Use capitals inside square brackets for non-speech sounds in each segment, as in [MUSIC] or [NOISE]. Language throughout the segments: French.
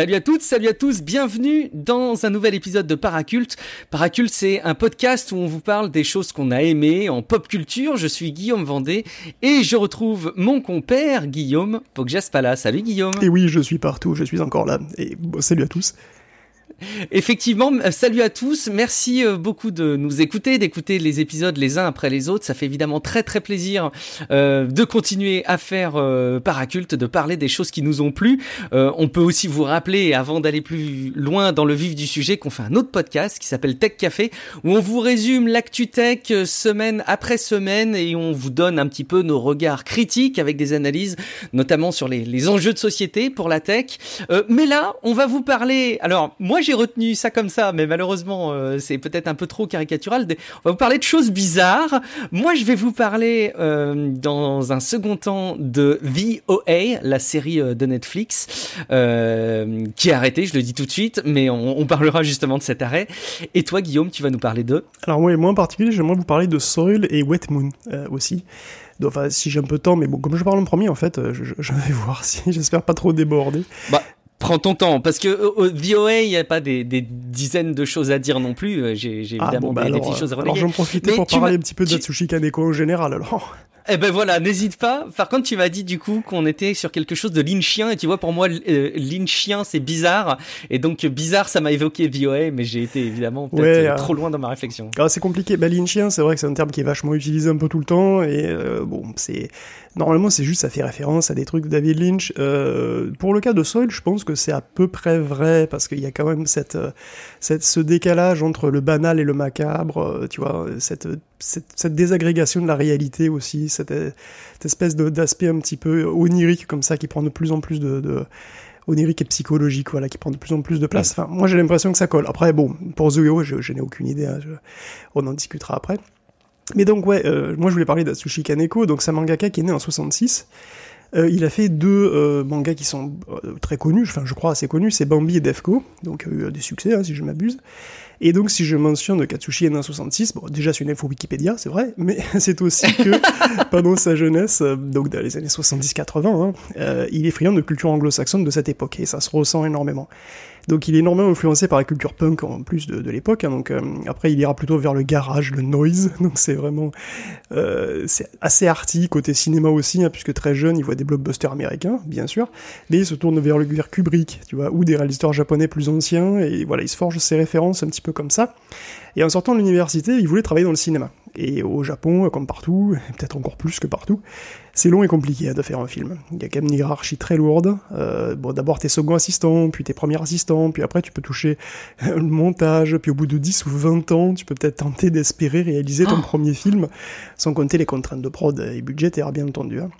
Salut à toutes, salut à tous, bienvenue dans un nouvel épisode de Paraculte. Paraculte, c'est un podcast où on vous parle des choses qu'on a aimées en pop culture. Je suis Guillaume Vendée et je retrouve mon compère Guillaume Poggiaspala. Salut Guillaume. Et oui, je suis partout, je suis encore là. Et salut à tous. [LAUGHS] Effectivement, euh, salut à tous. Merci euh, beaucoup de nous écouter, d'écouter les épisodes les uns après les autres. Ça fait évidemment très très plaisir euh, de continuer à faire euh, Paraculte, de parler des choses qui nous ont plu. Euh, on peut aussi vous rappeler, avant d'aller plus loin dans le vif du sujet, qu'on fait un autre podcast qui s'appelle Tech Café, où on vous résume l'actu tech semaine après semaine et on vous donne un petit peu nos regards critiques avec des analyses, notamment sur les, les enjeux de société pour la tech. mais là, on va vous parler. Alors, moi, j'ai j'ai retenu ça comme ça, mais malheureusement, euh, c'est peut-être un peu trop caricatural. On va vous parler de choses bizarres. Moi, je vais vous parler euh, dans un second temps de VOA, la série euh, de Netflix, euh, qui est arrêtée, je le dis tout de suite, mais on, on, parlera justement de cet arrêt. Et toi, Guillaume, tu vas nous parler de Alors, moi, moi en particulier, j'aimerais vous parler de Soil et Wet Moon aussi. Enfin, si j'ai un peu de temps, mais bon, comme je parle en premier, en fait, je, je vais [LAUGHS] voir si j'espère pas trop déborder. Bah, Prends ton temps, parce que au VOA, il n'y a pas des, des, dizaines de choses à dire non plus. J'ai évidemment ah bon, bah des, alors, des petites choses à Alors j'en profitais pour parler un petit peu de Natsushi Kaneko en général, alors. Eh ben voilà, n'hésite pas. Par contre, tu m'as dit du coup qu'on était sur quelque chose de lynchien, et tu vois, pour moi, euh, lynchien, c'est bizarre. Et donc, bizarre, ça m'a évoqué VOA, mais j'ai été évidemment peut-être Ouais, euh, euh, trop loin dans ma réflexion. Ah, c'est compliqué. Bah, lynchien, c'est vrai que c'est un terme qui est vachement utilisé un peu tout le temps, et euh, bon, c'est normalement c'est juste ça fait référence à des trucs de David Lynch. Euh, pour le cas de Soil, je pense que c'est à peu près vrai parce qu'il y a quand même cette, cette ce décalage entre le banal et le macabre, tu vois, cette, cette, cette désagrégation de la réalité aussi, cette, cette espèce d'aspect un petit peu onirique comme ça qui prend de plus en plus de, de onirique et psychologique, voilà, qui prend de plus en plus de place. Enfin, moi j'ai l'impression que ça colle. Après, bon, pour Zoyo, je, je n'ai aucune idée, hein, je, on en discutera après. Mais donc ouais, euh, moi je voulais parler d'Atsushi Kaneko, donc c'est un mangaka qui est né en 66. Euh, il a fait deux euh, mangas qui sont très connus, enfin je crois assez connus, c'est Bambi et Defco, donc il a eu des succès hein, si je m'abuse. Et donc si je mentionne Katsushi est né en 66, bon déjà c'est une info Wikipédia, c'est vrai, mais [LAUGHS] c'est aussi que [LAUGHS] pendant sa jeunesse, euh, donc dans les années 70-80, hein, euh, il est friand de culture anglo-saxonne de cette époque, et ça se ressent énormément. Donc il est énormément influencé par la culture punk en plus de, l'époque. Hein, donc euh, après il ira plutôt vers le garage, le noise. [LAUGHS] Donc c'est vraiment euh, c'est assez arty côté cinéma aussi, hein, puisque très jeune il voit des blockbusters américains, bien sûr, mais il se tourne vers le vers Kubrick, tu vois, ou des réalisateurs japonais plus anciens. Et voilà, il se forge ses références un petit peu comme ça. Et en sortant de l'université, il voulait travailler dans le cinéma. Et au Japon, comme partout, peut-être encore plus que partout, c'est long et compliqué de faire un film. Il y a quand même une hiérarchie très lourde. Euh, bon, d'abord tes second assistants, puis tes premiers assistants, puis après tu peux toucher [LAUGHS] le montage, puis au bout de 10 ou 20 ans, tu peux peut-être tenter d'espérer réaliser ton Oh. premier film, sans compter les contraintes de prod et budgétaires, bien entendu. hein.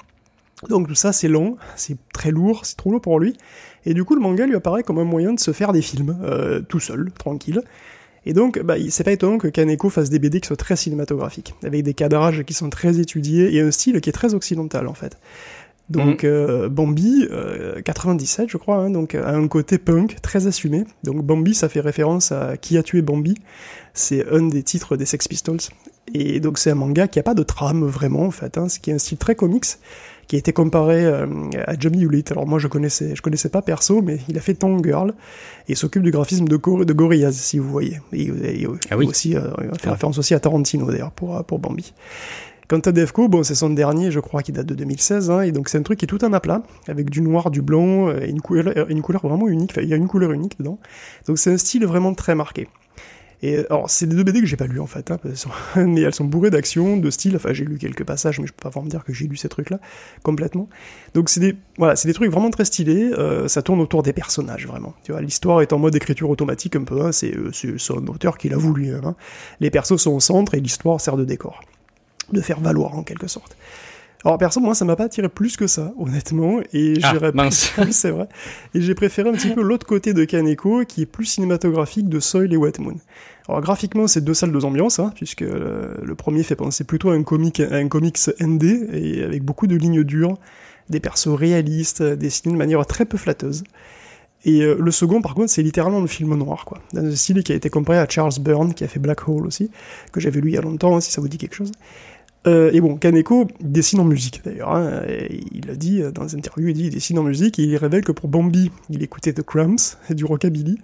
Donc tout ça, c'est long, c'est très lourd, c'est trop lourd pour lui. Et du coup, le manga lui apparaît comme un moyen de se faire des films, euh, tout seul, tranquille. Et donc, bah, c'est pas étonnant que Kaneko fasse des BD qui soient très cinématographiques, avec des cadrages qui sont très étudiés et un style qui est très occidental en fait. Donc euh, Bambi, euh, 97 je crois, hein, donc a un côté punk très assumé. Donc Bambi, ça fait référence à Qui a tué Bambi. C'est un des titres des Sex Pistols. Et donc c'est un manga qui a pas de trame vraiment en fait, hein, ce qui est un style très comics qui a été comparé euh, à Jamie Hewlett. Alors moi je connaissais, je connaissais pas perso, mais il a fait Tongue Girl et s'occupe du graphisme de, Gor- de Gorillaz, si vous voyez. Et, et- et Ah oui. aussi, euh, il fait référence aussi à Tarantino d'ailleurs pour, euh, pour Bambi. Quant à Defco, bon, c'est son dernier, je crois, qui date de 2016, hein, et donc c'est un truc qui est tout un aplat, avec du noir, du blanc, euh, et une couleur, euh, une couleur vraiment unique, enfin, il y a une couleur unique dedans. Donc c'est un style vraiment très marqué. Et euh, alors, c'est des deux BD que j'ai pas lu en fait, hein, [LAUGHS] mais elles sont bourrées d'action, de style. Enfin, j'ai lu quelques passages, mais je peux pas vraiment dire que j'ai lu ces trucs-là complètement. Donc, c'est des, voilà, c'est des trucs vraiment très stylés. euh, ça tourne autour des personnages vraiment. Tu vois, l'histoire est en mode écriture automatique un peu. Hein, c'est, euh, c'est un auteur qui l'a voulu. Hein. Les persos sont au centre et l'histoire sert de décor, de faire valoir en quelque sorte. Alors perso, moi, ça m'a pas attiré plus que ça, honnêtement, et Ah, [LAUGHS] c'est vrai. Et j'ai préféré un petit peu l'autre côté de Kaneko, qui est plus cinématographique de Soil et Wet Moon. Alors graphiquement, c'est deux salles, deux ambiances, hein, puisque euh, le premier fait penser plutôt à un comic, à un comics ND, et avec beaucoup de lignes dures, des persos réalistes, dessinés de manière très peu flatteuse. Et euh, le second, par contre, c'est littéralement le film noir, quoi. Dans un style qui a été comparé à Charles Byrne, qui a fait Black Hole aussi, que j'avais lu il y a longtemps, hein, si ça vous dit quelque chose. Euh, et bon, Kaneko dessine en musique d'ailleurs. Hein, il l'a dit dans des interviews, il dit il dessine en musique et il révèle que pour Bambi, il écoutait The Cramps et du rockabilly.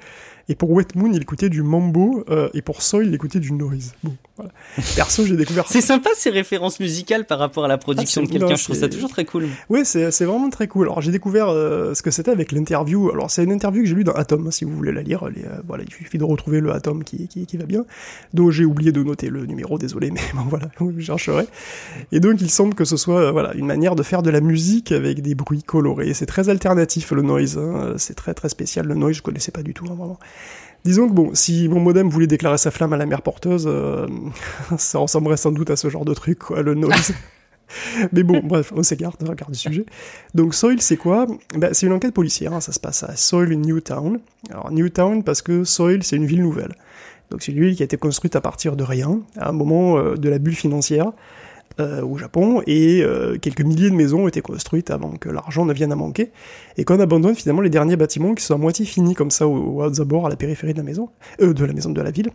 Et pour Wet Moon, il écoutait du mambo, euh, et pour Soil, il écoutait du noise. Bon, voilà. Perso, j'ai découvert. c'est sympa ces références musicales par rapport à la production ah, de quelqu'un. Je trouve ça toujours très cool. Ouais, c'est vraiment très cool. Alors j'ai découvert euh, ce que c'était avec l'interview. Alors c'est une interview que j'ai lue dans Atom, si vous voulez la lire. Les, euh, voilà, il suffit de retrouver le Atom qui qui, qui va bien. Donc j'ai oublié de noter le numéro, désolé, mais [LAUGHS] bon voilà, je chercherai. Et donc il semble que ce soit voilà une manière de faire de la musique avec des bruits colorés. C'est très alternatif le noise. Hein. C'est très très spécial le noise. Je connaissais pas du tout hein, vraiment. Disons que bon, si mon modem voulait déclarer sa flamme à la mer porteuse, euh, [LAUGHS] ça ressemblerait sans doute à ce genre de truc, quoi, le noise. [LAUGHS] Mais bon, bref, on s'égare, on regarde du sujet. Donc Soil, c'est quoi? Ben, C'est une enquête policière, hein, ça se passe à Soil Newtown. Alors Newtown parce que Soil, c'est une ville nouvelle. Donc c'est une ville qui a été construite à partir de rien, à un moment euh, de la bulle financière. Euh, au Japon, et euh, quelques milliers de maisons ont été construites avant que l'argent ne vienne à manquer, et qu'on abandonne finalement les derniers bâtiments qui sont à moitié finis comme ça au, au bord à la périphérie de la maison, euh, de la maison de la ville.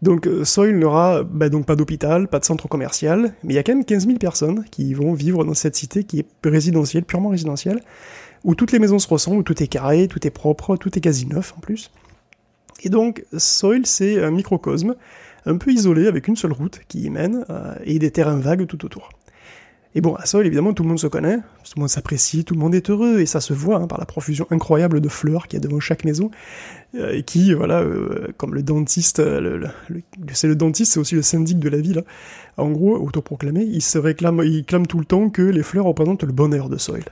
Donc euh, Soil n'aura bah, donc pas d'hôpital, pas de centre commercial, mais il y a quand même 15 000 personnes qui vont vivre dans cette cité qui est résidentielle, purement résidentielle, où toutes les maisons se ressemblent, où tout est carré, tout est propre, tout est quasi neuf en plus. Et donc Soil c'est un microcosme un peu isolé avec une seule route qui y mène euh, et des terrains vagues tout autour. Et bon, à Sol, évidemment, tout le monde se connaît, tout le monde s'apprécie, tout le monde est heureux, et ça se voit hein, par la profusion incroyable de fleurs qu'il y a devant chaque maison, euh, et qui, voilà, euh, comme le dentiste, le, c'est le dentiste, c'est aussi le syndic de la ville, hein. en gros, autoproclamé, il se réclame, il clame tout le temps que les fleurs représentent le bonheur de Soil.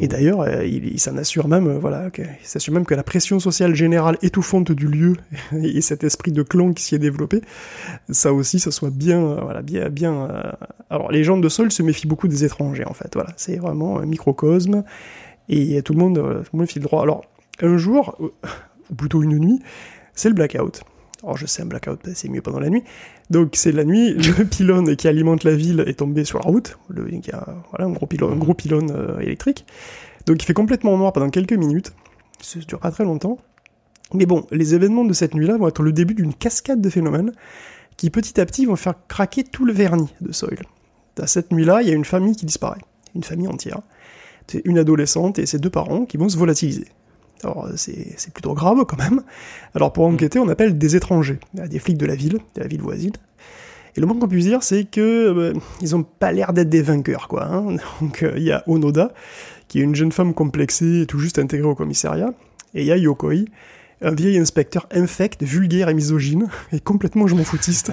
Et d'ailleurs, euh, il, s'en assure même, euh, voilà, il s'assure même que la pression sociale générale étouffante du lieu [LAUGHS] et cet esprit de clan qui s'y est développé, ça aussi, ça soit bien, euh, voilà, bien, bien. Alors, les gens de Sol se méfient beaucoup des étrangers, en fait. Voilà, c'est vraiment un microcosme et tout le monde, tout le monde file droit. Alors, un jour, ou plutôt une nuit, c'est le blackout. Alors je sais, un blackout, c'est mieux pendant la nuit. Donc c'est la nuit, le [LAUGHS] pylône qui alimente la ville est tombé sur la route. Le, il y a voilà, un gros pylône, un gros pylône euh, électrique. Donc il fait complètement noir pendant quelques minutes. Ça dure pas très longtemps. Mais bon, les événements de cette nuit-là vont être le début d'une cascade de phénomènes qui petit à petit vont faire craquer tout le vernis de Soil. À cette nuit-là, il y a une famille qui disparaît. Une famille entière. C'est une adolescente et ses deux parents qui vont se volatiliser. Alors c'est plutôt grave quand même. Alors pour enquêter, on appelle des étrangers, des flics de la ville, de la ville voisine. Et le moins qu'on puisse dire, c'est que euh, ils ont pas l'air d'être des vainqueurs, quoi. Hein. [LAUGHS] Donc euh, il y a Onoda, qui est une jeune femme complexée et tout juste intégrée au commissariat, et il y a Yokoi, un vieil inspecteur infect, vulgaire et misogyne, [LAUGHS] et complètement je m'en foutiste.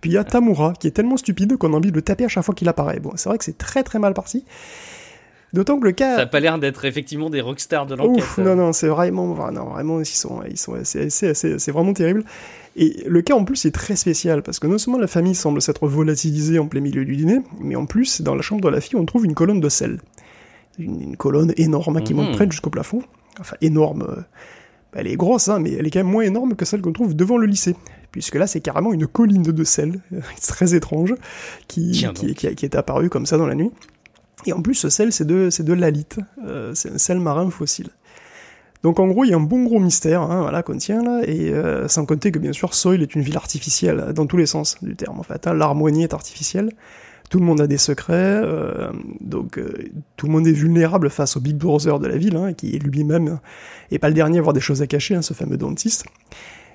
Puis il y a Tamura, qui est tellement stupide qu'on a envie de le taper à chaque fois qu'il apparaît. Bon, c'est vrai que c'est très très mal parti. D'autant que le cas. Ça n'a pas l'air d'être effectivement des rockstars de l'enquête. non, non, c'est vraiment, non, vraiment, ils sont, ils sont, c'est vraiment terrible. Et le cas en plus est très spécial parce que non seulement la famille semble s'être volatilisée en plein milieu du dîner, mais en plus dans la chambre de la fille on trouve une colonne de sel, une, colonne énorme qui monte mhm. près jusqu'au plafond. Enfin énorme, euh, elle est grosse, hein, mais elle est quand même moins énorme que celle qu'on trouve devant le lycée puisque là c'est carrément une colline de sel, [LAUGHS] très étrange, qui, qui, qui, est apparue comme ça dans la nuit. Et en plus, ce sel, c'est de, c'est de l'alite. Euh, c'est un sel marin fossile. Donc en gros, il y a un bon gros mystère, hein, voilà, qu'on tient là, et euh, sans compter que bien sûr, Soil est une ville artificielle, dans tous les sens du terme en fait. Hein, L'harmonie est artificielle, tout le monde a des secrets, euh, donc tout le monde est vulnérable face au Big Brother de la ville, hein, qui lui-même est pas le dernier à avoir des choses à cacher, hein, ce fameux dentiste.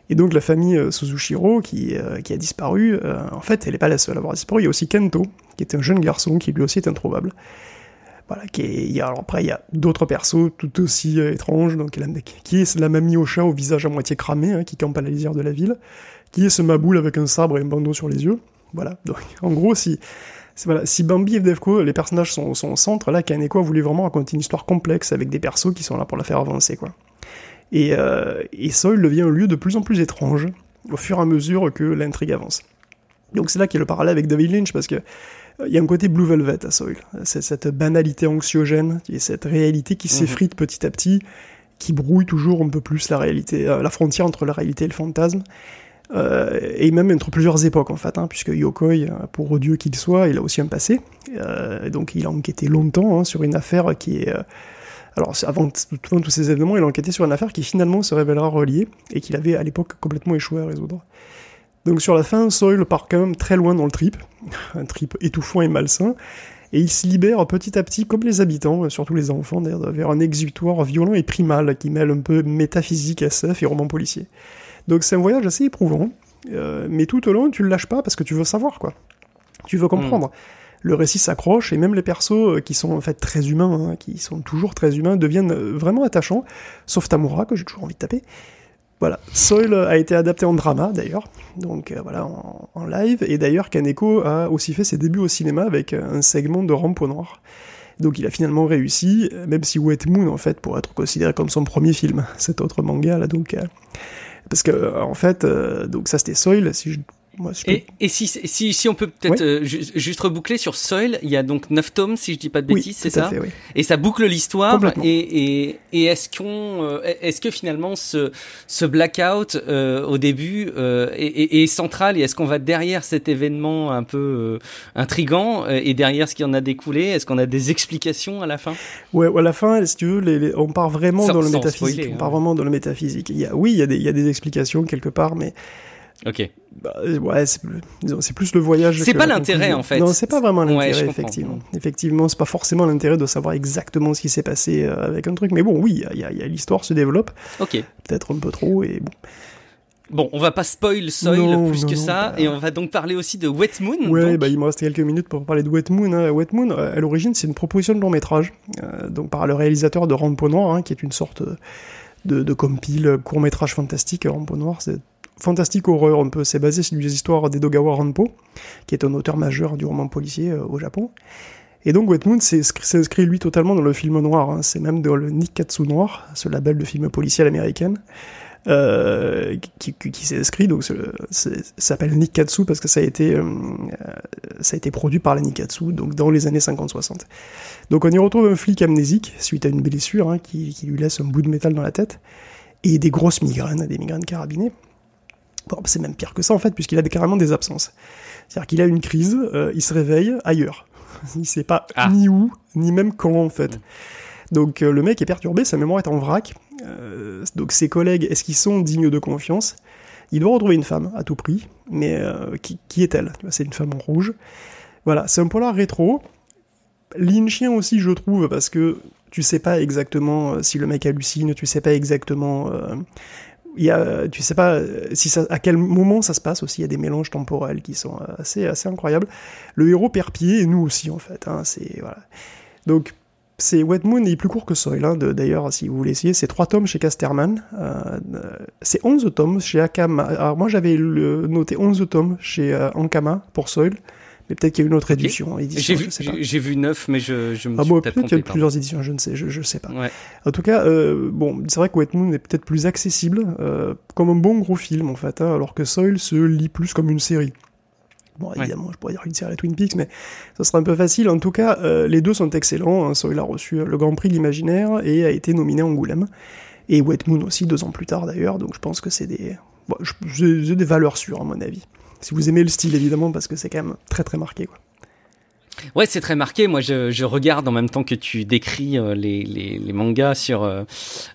Et donc la famille euh, Suzushiro, qui, euh, qui a disparu, euh, en fait, elle n'est pas la seule à avoir disparu. Il y a aussi Kento, qui est un jeune garçon qui lui aussi est introuvable. Voilà, alors après, il y a d'autres persos tout aussi étranges, donc qui est la mamie au chat au visage à moitié cramé, hein, qui campe à la lisière de la ville, qui est ce maboule avec un sabre et un bandeau sur les yeux. Voilà, donc en gros, si, si Bambi et Defco, les personnages sont, sont au centre, là, Kaneko voulait vraiment raconter une histoire complexe avec des persos qui sont là pour la faire avancer, quoi. Et, euh, et Soil devient un lieu de plus en plus étrange au fur et à mesure que l'intrigue avance. Donc c'est là qu'il y a le parallèle avec David Lynch, parce que euh, il y a un côté Blue Velvet à Soil. C'est cette banalité anxiogène, et cette réalité qui mhm. s'effrite petit à petit, qui brouille toujours un peu plus la réalité, euh, la frontière entre la réalité et le fantasme. Euh, et même entre plusieurs époques en fait, hein, puisque Yokoi, euh, pour odieux qu'il soit, il a aussi un passé. Euh, donc il a enquêté longtemps hein, sur une affaire qui est alors, avant tous ces événements, il a enquêté sur une affaire qui finalement se révélera reliée et qu'il avait à l'époque complètement échoué à résoudre. Donc sur la fin, Soil part quand même très loin dans le trip, un trip étouffant et malsain, et il se libère petit à petit, comme les habitants, surtout les enfants, vers un exutoire violent et primal qui mêle un peu métaphysique, SF et roman policier. Donc c'est un voyage assez éprouvant, euh, mais tout au long, tu le lâches pas parce que tu veux savoir, quoi. Tu veux comprendre. Le récit s'accroche et même les persos euh, qui sont en fait très humains, hein, qui sont toujours très humains, deviennent euh, vraiment attachants, sauf Tamura que j'ai toujours envie de taper. Voilà, Soil a été adapté en drama d'ailleurs, donc euh, voilà, en, live, et d'ailleurs Kaneko a aussi fait ses débuts au cinéma avec un segment de Rampo Noir. Donc il a finalement réussi, même si Wet Moon en fait pourrait être considéré comme son premier film, [LAUGHS] cet autre manga là donc... parce que en fait, donc ça c'était Soil, si je et, si, si, si, on peut peut-être euh, juste reboucler sur Soil, il y a donc 9 tomes, si je dis pas de bêtises, c'est ça Et ça boucle l'histoire. Et, et, et est-ce qu'on, euh, est-ce que finalement ce, ce blackout euh, au début est, est, central Et est-ce qu'on va derrière cet événement un peu intrigant et derrière ce qui en a découlé Est-ce qu'on a des explications à la fin? Ouais, à la fin, si tu veux, les, on part vraiment dans le métaphysique. on part hein. vraiment dans le métaphysique. Il y a, oui, il y, a des, il y a des explications quelque part, mais Ok. Bah, ouais, c'est plus le voyage. C'est pas l'intérêt en fait. Non, c'est pas vraiment l'intérêt, effectivement. Effectivement, c'est pas forcément l'intérêt de savoir exactement ce qui s'est passé euh, avec un truc, mais bon, oui, il y a, l'histoire se développe. Ok. Peut-être un peu trop, et bon. Bon, on va pas spoil Soil plus que ça, et on va donc parler aussi de Wet Moon. Ouais, bah il me reste quelques minutes pour parler de Wet Moon. Hein. Wet Moon, euh, à l'origine, c'est une proposition de long métrage, euh, donc par le réalisateur de Rampo Noir, hein, qui est une sorte de, de compile court métrage fantastique. Rampo Noir, c'est fantastique horreur un peu. C'est basé sur les histoires d'Edogawa Ranpo, qui est un auteur majeur du roman policier euh, au Japon. Et donc Wet Moon s'inscrit lui totalement dans le film noir. Hein. C'est même dans le Nikkatsu noir, ce label de film policier américaine. Euh, qui, qui, s'est inscrit, donc s'appelle Nikkatsu parce que ça a été euh, ça a été produit par la Nikkatsu, donc dans les années 50-60. Donc on y retrouve un flic amnésique suite à une blessure hein, qui, qui, lui laisse un bout de métal dans la tête et des grosses migraines, des migraines carabinées. Bon, c'est même pire que ça en fait, puisqu'il a carrément des absences. C'est-à-dire qu'il a une crise, euh, il se réveille ailleurs. [LAUGHS] il sait pas ah. ni où, ni même quand en fait. Mm. Donc euh, le mec est perturbé, sa mémoire est en vrac. Euh, donc ses collègues, est-ce qu'ils sont dignes de confiance? Il doit retrouver une femme à tout prix, mais qui, qui est-elle? C'est une femme en rouge. Voilà, c'est un polar rétro. Lynchien aussi, je trouve, parce que tu sais pas exactement si le mec hallucine, tu sais pas exactement il y a, tu sais pas si ça, à quel moment ça se passe aussi. Il y a des mélanges temporels qui sont assez, assez incroyables. Le héros perd pied et nous aussi en fait. Hein, c'est voilà. Donc c'est Wet Moon, est plus court que Soil. Hein, D'ailleurs, si vous voulez essayer, c'est 3 tomes chez Casterman. Euh, c'est 11 tomes chez Akama. Alors moi j'avais noté 11 tomes chez euh, Ankama pour Soil mais peut-être qu'il y a une autre édition. J'ai vu, vu neuf, mais je, je me ah suis bon, peut-être qu'il y a plusieurs éditions, je ne sais, je, je sais pas. Ouais. En tout cas, euh, bon, c'est vrai que Wet Moon est peut-être plus accessible, euh, comme un bon gros film en fait, hein, alors que Soil se lit plus comme une série. Bon, évidemment, je pourrais dire une série Twin Peaks, mais ça sera un peu facile. En tout cas, euh, les deux sont excellents. Hein. Soil a reçu le Grand Prix de l'Imaginaire et a été nominé à Angoulême. Et Wet Moon aussi, deux ans plus tard d'ailleurs, donc je pense que c'est des... Bon, des valeurs sûres à mon avis. Si vous aimez le style, évidemment, parce que c'est quand même très très marqué. Quoi. Ouais, c'est très marqué. Moi, je, je, regarde en même temps que tu décris euh, les, les, les, mangas sur euh,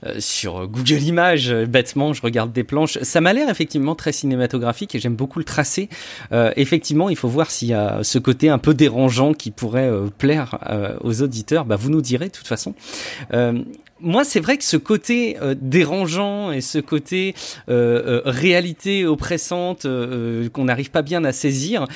euh, sur Google Images. bêtement, je regarde des planches. Ça m'a l'air effectivement très cinématographique et j'aime beaucoup le tracé. effectivement, il faut voir s'il y a ce côté un peu dérangeant qui pourrait plaire aux auditeurs. Bah, vous nous direz de toute façon moi, c'est vrai que ce côté euh, dérangeant et ce côté euh, euh réalité oppressante euh, qu'on n'arrive pas bien à saisir,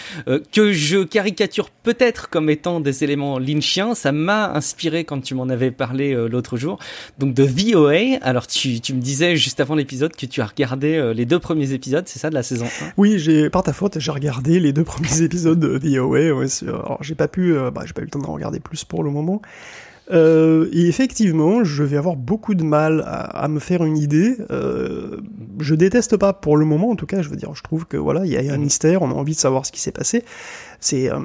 que je caricature peut-être comme étant des éléments lynchiens, ça m'a inspiré quand tu m'en avais parlé l'autre jour. Donc de VOA, alors tu, tu me disais juste avant l'épisode que tu as regardé les deux premiers épisodes, c'est ça, de la saison 1 Oui, j'ai par ta faute, j'ai regardé les deux premiers [LAUGHS] épisodes de VOA. Alors j'ai pas pu, bah, j'ai pas eu le temps d'en regarder plus pour le moment. Euh, et effectivement, je vais avoir beaucoup de mal à, me faire une idée. Euh, je déteste pas pour le moment, en tout cas. Je veux dire, je trouve que voilà, il y a un mystère, on a envie de savoir ce qui s'est passé. C'est euh,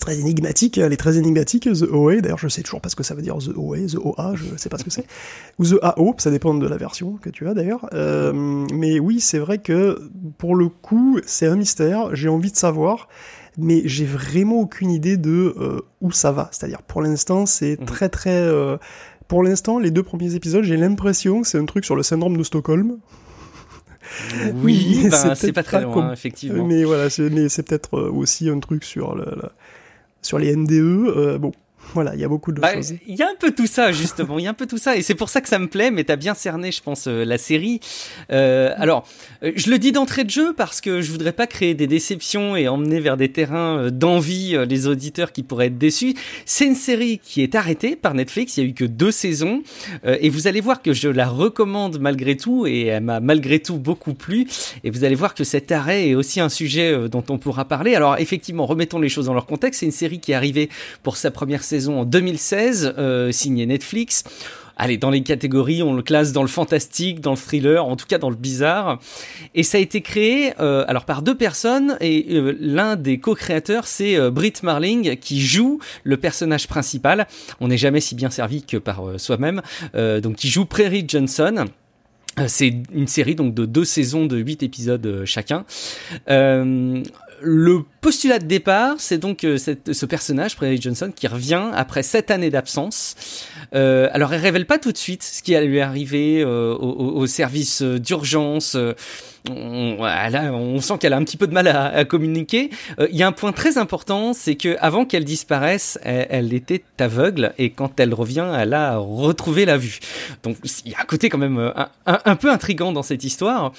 très énigmatique, elle est très énigmatique, The OA, d'ailleurs je sais toujours pas ce que ça veut dire The OA, The OA, je sais pas ce que c'est, ou The AO, ça dépend de la version que tu as d'ailleurs, euh, mais oui c'est vrai que pour le coup c'est un mystère, j'ai envie de savoir, mais j'ai vraiment aucune idée de euh, où ça va. C'est-à-dire, pour l'instant, c'est mhm. très très. Euh, pour l'instant, les deux premiers épisodes, j'ai l'impression que c'est un truc sur le syndrome de Stockholm. Oui, [LAUGHS] ben, c'est pas très loin, effectivement. Mais voilà, c'est peut-être aussi un truc sur le, sur les NDE. bon, voilà, il y a beaucoup de bah, choses. Il y a un peu tout ça justement, il y a un peu tout ça et c'est pour ça que ça me plaît. Mais t'as bien cerné, je pense, euh, la série. Euh, alors, euh, je le dis d'entrée de jeu parce que je voudrais pas créer des déceptions et emmener vers des terrains d'envie les auditeurs qui pourraient être déçus. C'est une série qui est arrêtée par Netflix. Il y a eu que deux saisons et vous allez voir que je la recommande malgré tout et elle m'a malgré tout beaucoup plu. Et vous allez voir que cet arrêt est aussi un sujet dont on pourra parler. Alors effectivement, remettons les choses dans leur contexte. C'est une série qui est arrivée pour sa première saison en 2016, euh, signé Netflix. Allez, dans les catégories, on le classe dans le fantastique, dans le thriller, en tout cas dans le bizarre. Et ça a été créé euh, alors par deux personnes et euh, l'un des co-créateurs c'est euh, Britt Marling qui joue le personnage principal. On n'est jamais si bien servi que par soi-même. donc qui joue Prairie Johnson. C'est une série donc de deux saisons de huit épisodes chacun. Le postulat de départ, c'est donc euh, ce personnage, Prairie Johnson, qui revient après sept années d'absence. Euh, alors, elle révèle pas tout de suite ce qui allait lui arriver euh, au, au, service d'urgence on, sent qu'elle a un petit peu de mal à, communiquer. Euh, il y a un point très important, c'est que avant qu'elle disparaisse, elle, était aveugle et quand elle revient, elle a retrouvé la vue. Donc il y a un côté quand même euh, un, peu intrigant dans cette histoire.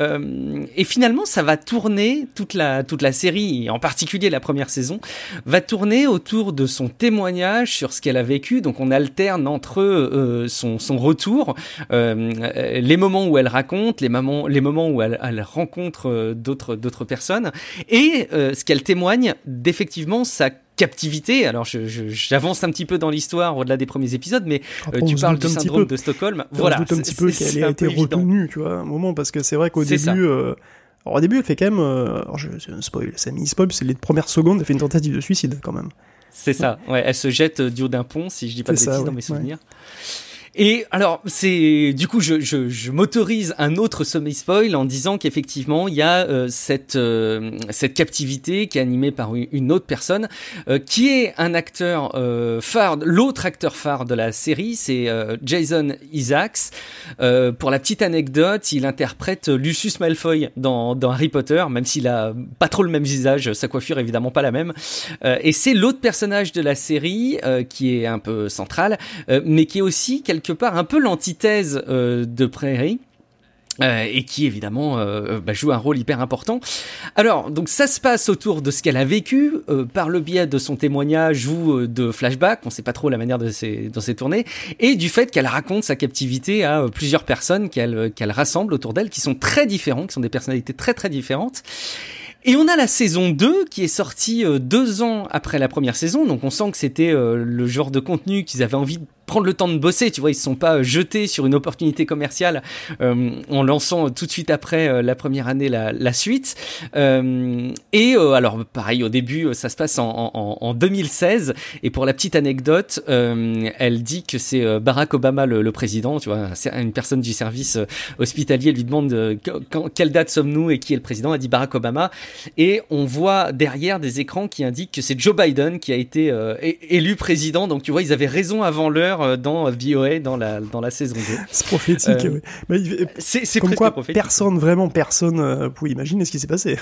Euh, et finalement, ça va tourner toute la toute la série, en particulier la première saison, va tourner autour de son témoignage sur ce qu'elle a vécu. Donc on alterne entre son, son retour, les moments où elle raconte, les moments où elle elle, rencontre euh, d'autres d'autres personnes et euh, ce qu'elle témoigne d'effectivement sa captivité. Alors, j'avance un petit peu dans l'histoire au-delà des premiers épisodes, mais euh, tu parles du syndrome de Stockholm. Voilà, on un petit peu qu'elle ait été retenue, tu vois, un moment, parce que c'est vrai qu'au début. alors au début, elle fait quand même. alors, je, un spoil, c'est spoil, c'est les premières secondes, elle fait une tentative de suicide quand même. C'est ça, ouais, elle se jette du haut d'un pont, si je dis pas de bêtises dans mes souvenirs. Et alors, c'est du coup, je, je, je m'autorise un autre semi spoil en disant qu'effectivement, il y a euh, cette euh, cette captivité qui est animée par une autre personne, euh, qui est un acteur phare, l'autre acteur phare de la série, c'est Jason Isaacs. pour la petite anecdote, il interprète Lucius Malfoy dans, dans Harry Potter, même s'il a pas trop le même visage, sa coiffure évidemment pas la même. et c'est l'autre personnage de la série qui est un peu central, mais qui est aussi quelque quelque part un peu l'antithèse euh, de Prairie. Euh, et qui évidemment euh, bah, joue un rôle hyper important. Alors, donc ça se passe autour de ce qu'elle a vécu par le biais de son témoignage ou de flashback, on sait pas trop la manière de ces, dans ces tournées, et du fait qu'elle raconte sa captivité à plusieurs personnes qu'elle qu'elle rassemble autour d'elle, qui sont très différentes, qui sont des personnalités très très différentes. Et on a la saison 2 qui est sortie deux ans après la première saison, donc on sent que c'était le genre de contenu qu'ils avaient envie de prendre le temps de bosser, tu vois, ils se sont pas jetés sur une opportunité commerciale euh, en lançant tout de suite après euh, la première année la, la suite. Euh, et euh, alors pareil au début, ça se passe en, en, en 2016 et pour la petite anecdote, euh, elle dit que c'est Barack Obama le, le, président, tu vois, une personne du service hospitalier lui demande quand, quelle date sommes-nous et qui est le président, elle dit Barack Obama. Et on voit derrière des écrans qui indiquent que c'est Joe Biden qui a été élu président, donc tu vois, ils avaient raison avant l'heure euh, dans VOA dans la, dans la saison 2. [LAUGHS] C'est prophétique. Euh, c'est comme quoi personne, vraiment personne, euh, pouvait imaginer ce qui s'est passé.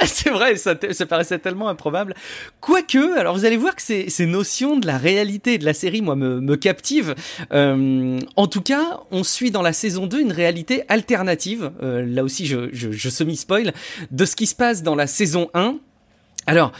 [LAUGHS] C'est vrai, ça, ça, paraissait tellement improbable. Quoique, alors vous allez voir que ces, ces notions de la réalité de la série, moi, me, me captivent. en tout cas, on suit dans la saison 2 une réalité alternative. là aussi, je, je, je semi-spoil de ce qui se passe dans la saison 1. Alors,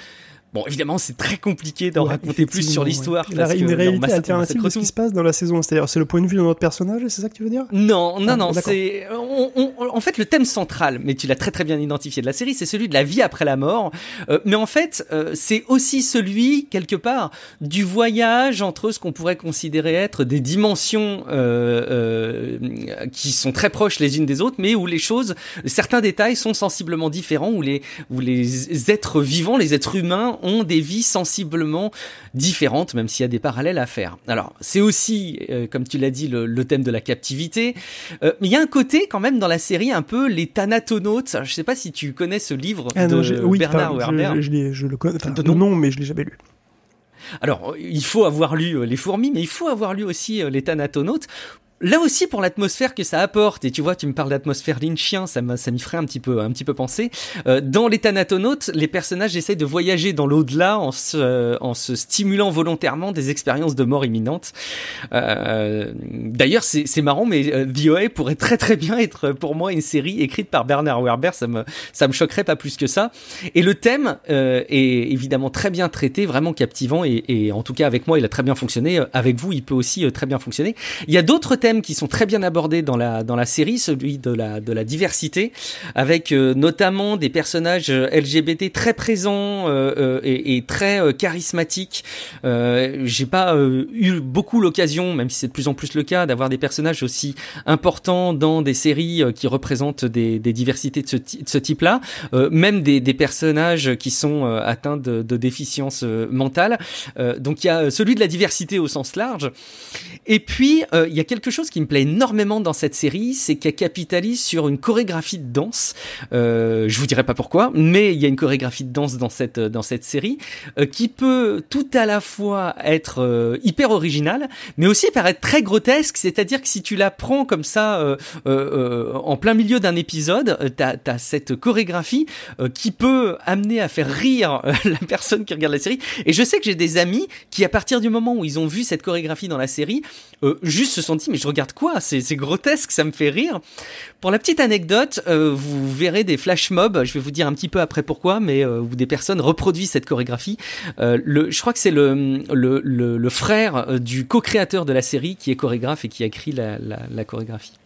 Bon, évidemment, c'est très compliqué d'en raconter plus sur l'histoire. Ouais. Parce une réalité alternative de ce qui se passe dans la saison. C'est-à-dire, c'est le point de vue de notre personnage, c'est ça que tu veux dire? Non, non, ah, non. C'est, en fait, le thème central, mais tu l'as très très bien identifié de la série, c'est celui de la vie après la mort. Euh, mais en fait, euh, c'est aussi celui quelque part du voyage entre ce qu'on pourrait considérer être des dimensions euh, euh, qui sont très proches les unes des autres, mais où les choses, certains détails sont sensiblement différents, où les où les êtres vivants, les êtres humains ont des vies sensiblement différentes, même s'il y a des parallèles à faire. Alors, c'est aussi, euh, comme tu l'as dit, le, thème de la captivité. Euh, mais il y a un côté quand même dans la série un peu les Thanatonautes. je sais pas si tu connais ce livre ah de Bernard Werner. Je, je, le connais, de nom, mais je l'ai jamais lu. Alors, il faut avoir lu euh, Les Fourmis, mais il faut avoir lu aussi Les Thanatonautes là aussi pour l'atmosphère que ça apporte et tu vois tu me parles d'atmosphère lynchien ça ça m'y ferait un petit peu un petit peu penser. Euh, dans les Thanatonautes les personnages essayent de voyager dans l'au-delà en se en se stimulant volontairement des expériences de mort imminente. Euh, d'ailleurs c'est c'est marrant mais euh, VOA pourrait très très bien être pour moi une série écrite par Bernard Werber ça me ça me choquerait pas plus que ça. Et le thème euh, est évidemment très bien traité vraiment captivant et, et, en tout cas avec moi il a très bien fonctionné. Avec vous il peut aussi très bien fonctionner. Il y a d'autres thèmes qui sont très bien abordés dans la dans la série, celui de la de la diversité, avec euh, notamment des personnages euh, LGBT très présents euh, et, très charismatiques. J'ai pas eu beaucoup l'occasion, même si c'est de plus en plus le cas, d'avoir des personnages aussi importants dans des séries qui représentent des, diversités de ce, type-là, même des, des personnages qui sont atteints de, de déficience mentale. donc il y a celui de la diversité au sens large. Et puis il y a quelque chose chose qui me plaît énormément dans cette série, c'est qu'elle capitalise sur une chorégraphie de danse. Euh, je vous dirai pas pourquoi, mais il y a une chorégraphie de danse dans cette dans cette série euh, qui peut tout à la fois être euh, hyper originale, mais aussi paraître très grotesque. C'est-à-dire que si tu la prends comme ça en plein milieu d'un épisode, t'as as cette chorégraphie qui peut amener à faire rire [LAUGHS] la personne qui regarde la série. Et je sais que j'ai des amis qui, à partir du moment où ils ont vu cette chorégraphie dans la série, juste se sont dit mais je regarde quoi C'est grotesque, ça me fait rire. Pour la petite anecdote, euh, vous verrez des flash mobs. Je vais vous dire un petit peu après pourquoi, mais euh, où des personnes reproduisent cette chorégraphie. Euh, le, je crois que c'est le, frère du co-créateur de la série qui est chorégraphe et qui a écrit la chorégraphie.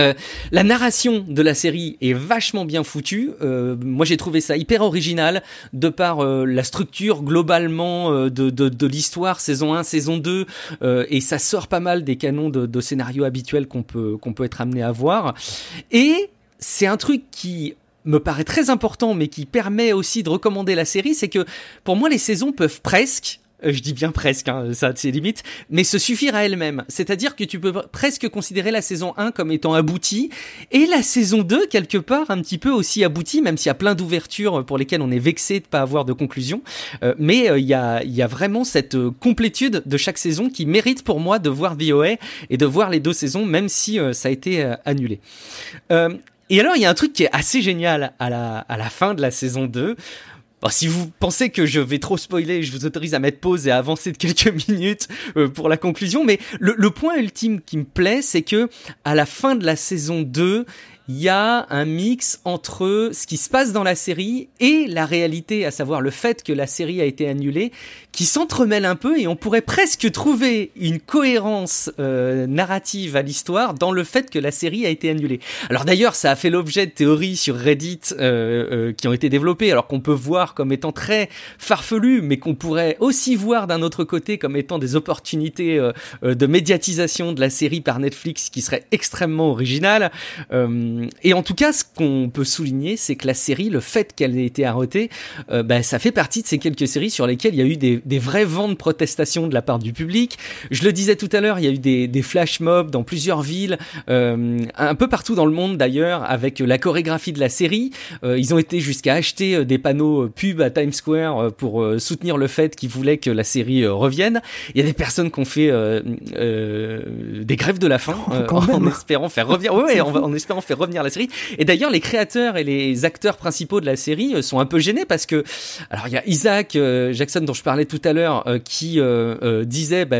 Euh, la narration de la série est vachement bien foutue. Euh, moi, j'ai trouvé ça hyper original de par euh, la structure globalement euh, de, de, de l'histoire, saison 1, saison 2, et ça sort pas mal des canons de, de scénario habituels qu'on peut qu'on peut être amené à voir. Et c'est un truc qui me paraît très important, mais qui permet aussi de recommander la série, c'est que pour moi, les saisons peuvent presque euh, je dis bien presque, hein, ça a ses limites, mais se suffire à elle-même. C'est-à-dire que tu peux presque considérer la saison 1 comme étant aboutie, et la saison 2, quelque part, un petit peu aussi aboutie, même s'il y a plein d'ouvertures pour lesquelles on est vexé de pas avoir de conclusion. Euh, mais euh, il y, a, y a vraiment cette complétude de chaque saison qui mérite pour moi de voir VOA et de voir les deux saisons, même si ça a été annulé. et alors, il y a un truc qui est assez génial à la, à la fin de la saison 2 si vous pensez que je vais trop spoiler, je vous autorise à mettre pause et à avancer de quelques [LAUGHS] minutes euh, pour la conclusion. Mais le, le, point ultime qui me plaît, c'est que à la fin de la saison 2, il y a un mix entre ce qui se passe dans la série et la réalité, à savoir le fait que la série a été annulée, qui s'entremêle un peu et on pourrait presque trouver une cohérence euh, narrative à l'histoire dans le fait que la série a été annulée. Alors d'ailleurs, ça a fait l'objet de théories sur Reddit euh, euh, qui ont été développées, alors qu'on peut voir comme étant très farfelu, mais qu'on pourrait aussi voir d'un autre côté comme étant des opportunités euh, euh, de médiatisation de la série par Netflix qui seraient extrêmement originales. Euh, et en tout cas, ce qu'on peut souligner, c'est que la série, le fait qu'elle ait été arrêtée, euh, bah, ça fait partie de ces quelques séries sur lesquelles il y a eu des, des, vrais vents de protestation de la part du public. Je le disais tout à l'heure, il y a eu des, des flash mobs dans plusieurs villes, euh, un peu partout dans le monde d'ailleurs, avec la chorégraphie de la série. Euh, ils ont été jusqu'à acheter euh, des panneaux pub à Times Square pour soutenir le fait qu'ils voulaient que la série revienne. Il y a des personnes qui ont fait des grèves de la faim oh, en espérant faire revenir, ouais, ouais, en, en espérant faire revenir la série. Et d'ailleurs, les créateurs et les acteurs principaux de la série euh, sont un peu gênés parce que, alors il y a Isaac euh, Jackson dont je parlais tout à l'heure euh, qui disait bah,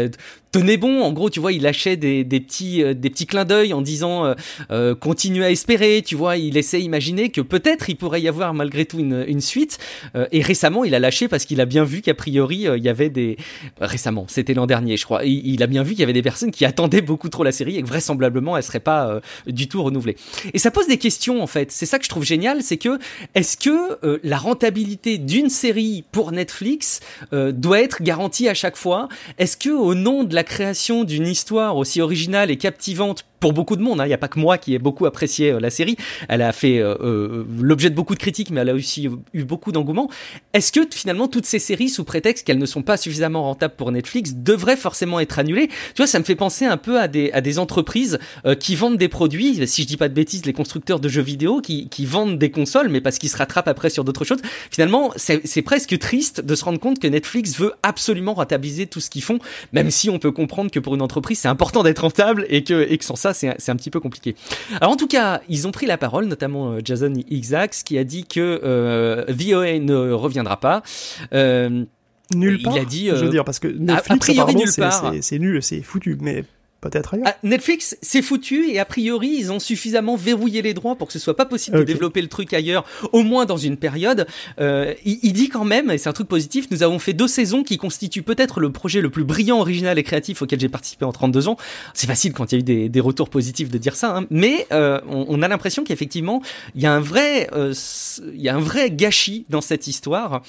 tenez bon. En gros, tu vois, il lâchait des, des petits, euh, des petits clins d'œil en disant euh, euh continuez à espérer. Tu vois, il essaie d'imaginer que peut-être il pourrait y avoir malgré tout une, une suite. Euh, et récemment, il a lâché parce qu'il a bien vu qu'a priori il y avait des récemment, c'était l'an dernier, je crois. Il, il, a bien vu qu'il y avait des personnes qui attendaient beaucoup trop la série et que vraisemblablement elle serait pas du tout renouvelée. Et ça pose des questions en fait. C'est ça que je trouve génial, c'est que est-ce que la rentabilité d'une série pour Netflix doit être garantie à chaque fois? Est-ce que au nom de la création d'une histoire aussi originale et captivante pour beaucoup de monde. Hein. Il n'y a pas que moi qui ai beaucoup apprécié la série. Elle a fait l'objet de beaucoup de critiques, mais elle a aussi eu beaucoup d'engouement. Est-ce que finalement toutes ces séries, sous prétexte qu'elles ne sont pas suffisamment rentables pour Netflix, devraient forcément être annulées? Tu vois, ça me fait penser un peu à des, à des entreprises qui vendent des produits, si je dis pas de bêtises, les constructeurs de jeux vidéo qui, qui vendent des consoles, mais parce qu'ils se rattrapent après sur d'autres choses. Finalement, c'est presque triste de se rendre compte que Netflix veut absolument rentabiliser tout ce qu'ils font, même si on peut comprendre que pour une entreprise, c'est important d'être rentable et que, et que sans ça, c'est un petit peu compliqué. Alors en tout cas, ils ont pris la parole, notamment euh, Jason Isaacs, qui a dit que euh, VOA ne reviendra pas. Euh, Nulle part. Il a dit. je veux dire, parce que Netflix, a, priori, nulle part. C'est nul, c'est foutu. Mais peut-être ah, Netflix, c'est foutu et a priori, ils ont suffisamment verrouillé les droits pour que ce soit pas possible de développer le truc ailleurs, au moins dans une période. Euh, il, dit quand même, et c'est un truc positif, nous avons fait deux saisons qui constituent peut-être le projet le plus brillant, original et créatif auquel j'ai participé en 32 ans. C'est facile quand il y a eu des, des retours positifs de dire ça, hein, mais euh, on, on, a l'impression qu'effectivement, il y a un vrai, euh, il y a un vrai gâchis dans cette histoire.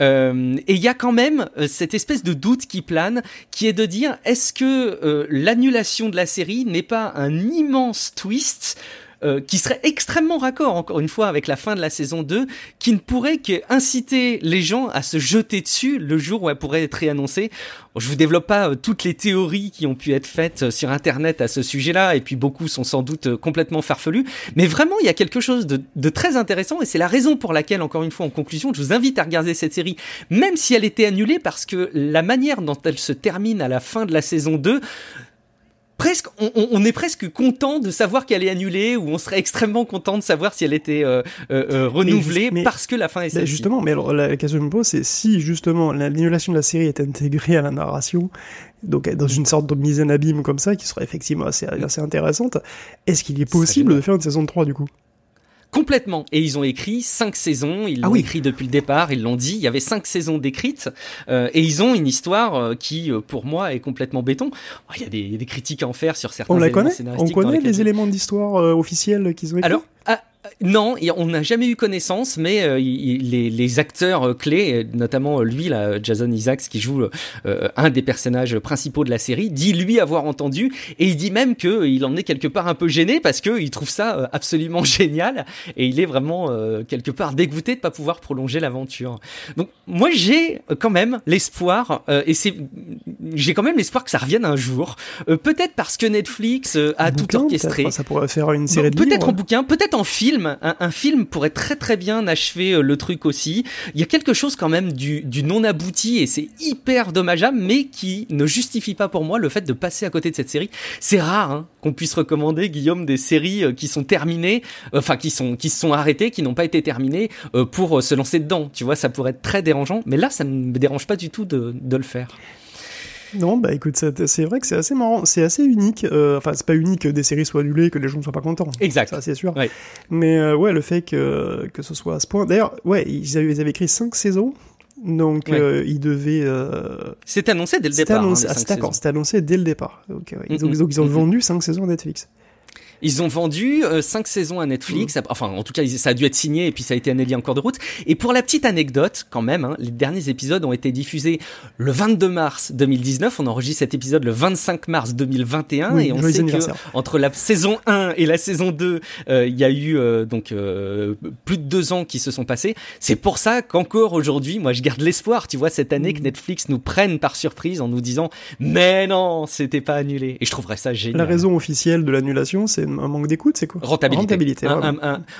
Euh, et il y a quand même euh, cette espèce de doute qui plane, qui est de dire, est-ce que euh, de la série n'est pas un immense twist euh, qui serait extrêmement raccord, encore une fois, avec la fin de la saison 2, qui ne pourrait qu'inciter les gens à se jeter dessus le jour où elle pourrait être réannoncée. je vous développe pas euh, toutes les théories qui ont pu être faites euh, sur Internet à ce sujet-là, et puis beaucoup sont sans doute complètement farfelus, mais vraiment, il y a quelque chose de, de très intéressant, et c'est la raison pour laquelle, encore une fois, en conclusion, je vous invite à regarder cette série, même si elle était annulée, parce que la manière dont elle se termine à la fin de la saison 2, presque, on, est presque content de savoir qu'elle est annulée, ou on serait extrêmement content de savoir si elle était euh, euh, euh, renouvelée parce que la fin est celle Justement, mais alors, la question que je me pose, c'est si justement l'annulation de la série est intégrée à la narration, donc dans une sorte de mise en abîme comme ça, qui serait effectivement assez, assez intéressante, est-ce qu'il est possible de faire une saison 3 du coup? Complètement. Et ils ont écrit cinq saisons. Ils ah l'ont écrit depuis le départ. Ils l'ont dit. Il y avait cinq saisons décrites euh, et ils ont une histoire euh, qui, euh, pour moi, est complètement béton. Oh, il y a des, critiques à en faire sur certains. On la connaît? On connaît les éléments d'histoire officiels qu'ils ont écrits? Alors, ah, non, on n'a jamais eu connaissance, mais euh, les, acteurs euh, clés, notamment euh, lui, là, Jason Isaacs, qui joue un des personnages principaux de la série, dit lui avoir entendu, et il dit même qu'il en est quelque part un peu gêné parce qu'il trouve ça absolument [LAUGHS] génial, et il est vraiment quelque part dégoûté de pas pouvoir prolonger l'aventure. Donc moi j'ai quand même l'espoir, et c'est j'ai quand même l'espoir que ça revienne un jour, peut-être parce que Netflix a tout orchestré. Ça pourrait faire une série de Peut-être en bouquin, peut-être en film un, film pourrait très très bien achever euh, le truc aussi. Il y a quelque chose quand même du, non abouti et c'est hyper dommageable, mais qui ne justifie pas pour moi le fait de passer à côté de cette série. C'est rare hein, qu'on puisse recommander Guillaume des séries euh, qui sont terminées, euh, enfin qui sont qui se sont arrêtées, qui n'ont pas été terminées pour se lancer dedans. Tu vois, ça pourrait être très dérangeant, mais là ça ne me dérange pas du tout de, de le faire. Non, bah écoute, c'est vrai que c'est assez marrant, c'est assez unique. Euh, enfin, c'est pas unique que des séries soient annulées, que les gens ne soient pas contents. Exact. Ça, c'est sûr. Mais euh, ouais, le fait que, que ce soit à ce point. D'ailleurs, ouais, ils avaient, ils avaient écrit 5 saisons. Donc, euh, ils devaient. C'est annoncé dès le départ. Annoncé, hein, ah, d'accord, c'était annoncé dès le départ. Okay, ouais. ils, ont, ils ont vendu 5 saisons à Netflix. Ils ont vendu euh, cinq saisons à Netflix. Mm. Enfin, en tout cas, ça a dû être signé et puis ça a été annulé en cours de route. Et pour la petite anecdote, quand même, hein, les derniers épisodes ont été diffusés le 22 mars 2019. On enregistre cet épisode le 25 mars 2021 et on sait que entre la saison 1 et la saison 2, euh, il y a eu euh, donc plus de deux ans qui se sont passés. C'est pour ça qu'encore aujourd'hui, moi, je garde l'espoir, tu vois, cette année que mm. Netflix nous prenne par surprise en nous disant, mais non, c'était pas annulé. Et je trouverais ça génial. La raison officielle de l'annulation, c'est un manque d'écoute, c'est quoi Rentabilité.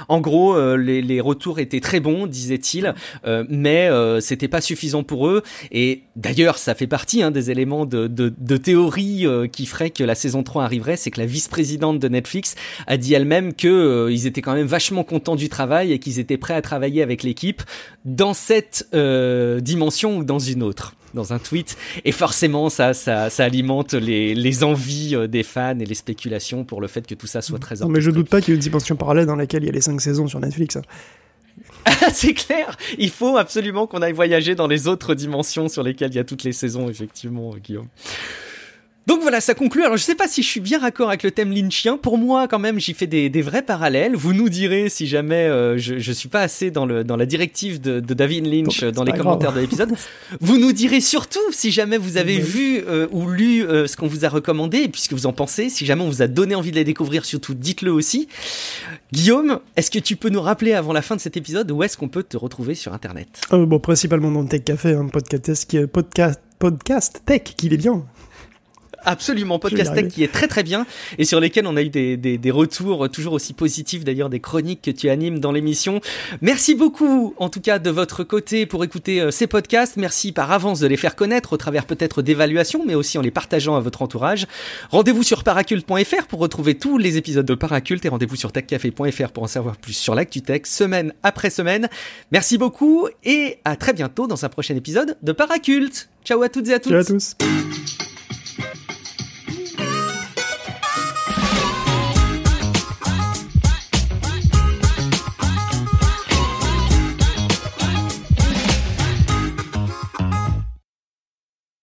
en gros, euh, les, retours étaient très bons, disait-il, euh, mais euh, c'était pas suffisant pour eux. Et d'ailleurs, ça fait partie hein, des éléments de, de, théorie qui ferait que la saison 3 arriverait, c'est que la vice-présidente de Netflix a dit elle-même que ils étaient quand même vachement contents du travail et qu'ils étaient prêts à travailler avec l'équipe dans cette dimension ou dans une autre dans un tweet. Et forcément, ça, ça, ça alimente les, les, envies euh, des fans et les spéculations pour le fait que tout ça soit très Non, mais je doute pas qu'il y ait une dimension parallèle dans laquelle il y a les cinq saisons sur Netflix. Hein. [LAUGHS] c'est clair, il faut absolument qu'on aille voyager dans les autres dimensions sur lesquelles il y a toutes les saisons, effectivement, Guillaume. Donc voilà, ça conclut. Alors je sais pas si je suis bien raccord avec le thème lynchien. Pour moi, quand même, j'y fais des, des, vrais parallèles. Vous nous direz si jamais euh, je, je suis pas assez dans le dans la directive de, de David Lynch dans les commentaires de l'épisode. vous nous direz surtout si jamais vous avez vu euh, ou lu euh, ce qu'on vous a recommandé et puisque vous en pensez. Si jamais on vous a donné envie de les découvrir, surtout dites-le aussi. Guillaume, est-ce que tu peux nous rappeler avant la fin de cet épisode où est-ce qu'on peut te retrouver sur Internet? Bon, principalement dans Tech Café, un podcast, podcast, podcast tech, qu'il est bien. Absolument, podcast tech qui est très très bien et sur lesquels on a eu des, des, des retours toujours aussi positifs d'ailleurs des chroniques que tu animes dans l'émission. Merci beaucoup en tout cas de votre côté pour écouter euh, ces podcasts. Merci par avance de les faire connaître au travers peut-être d'évaluations mais aussi en les partageant à votre entourage. Rendez-vous sur paraculte.fr pour retrouver tous les épisodes de Paraculte et rendez-vous sur techcafé.fr pour en savoir plus sur l'actu tech semaine après semaine. Merci beaucoup et à très bientôt dans un prochain épisode de Paraculte. Ciao à toutes et à tous. Ciao à tous.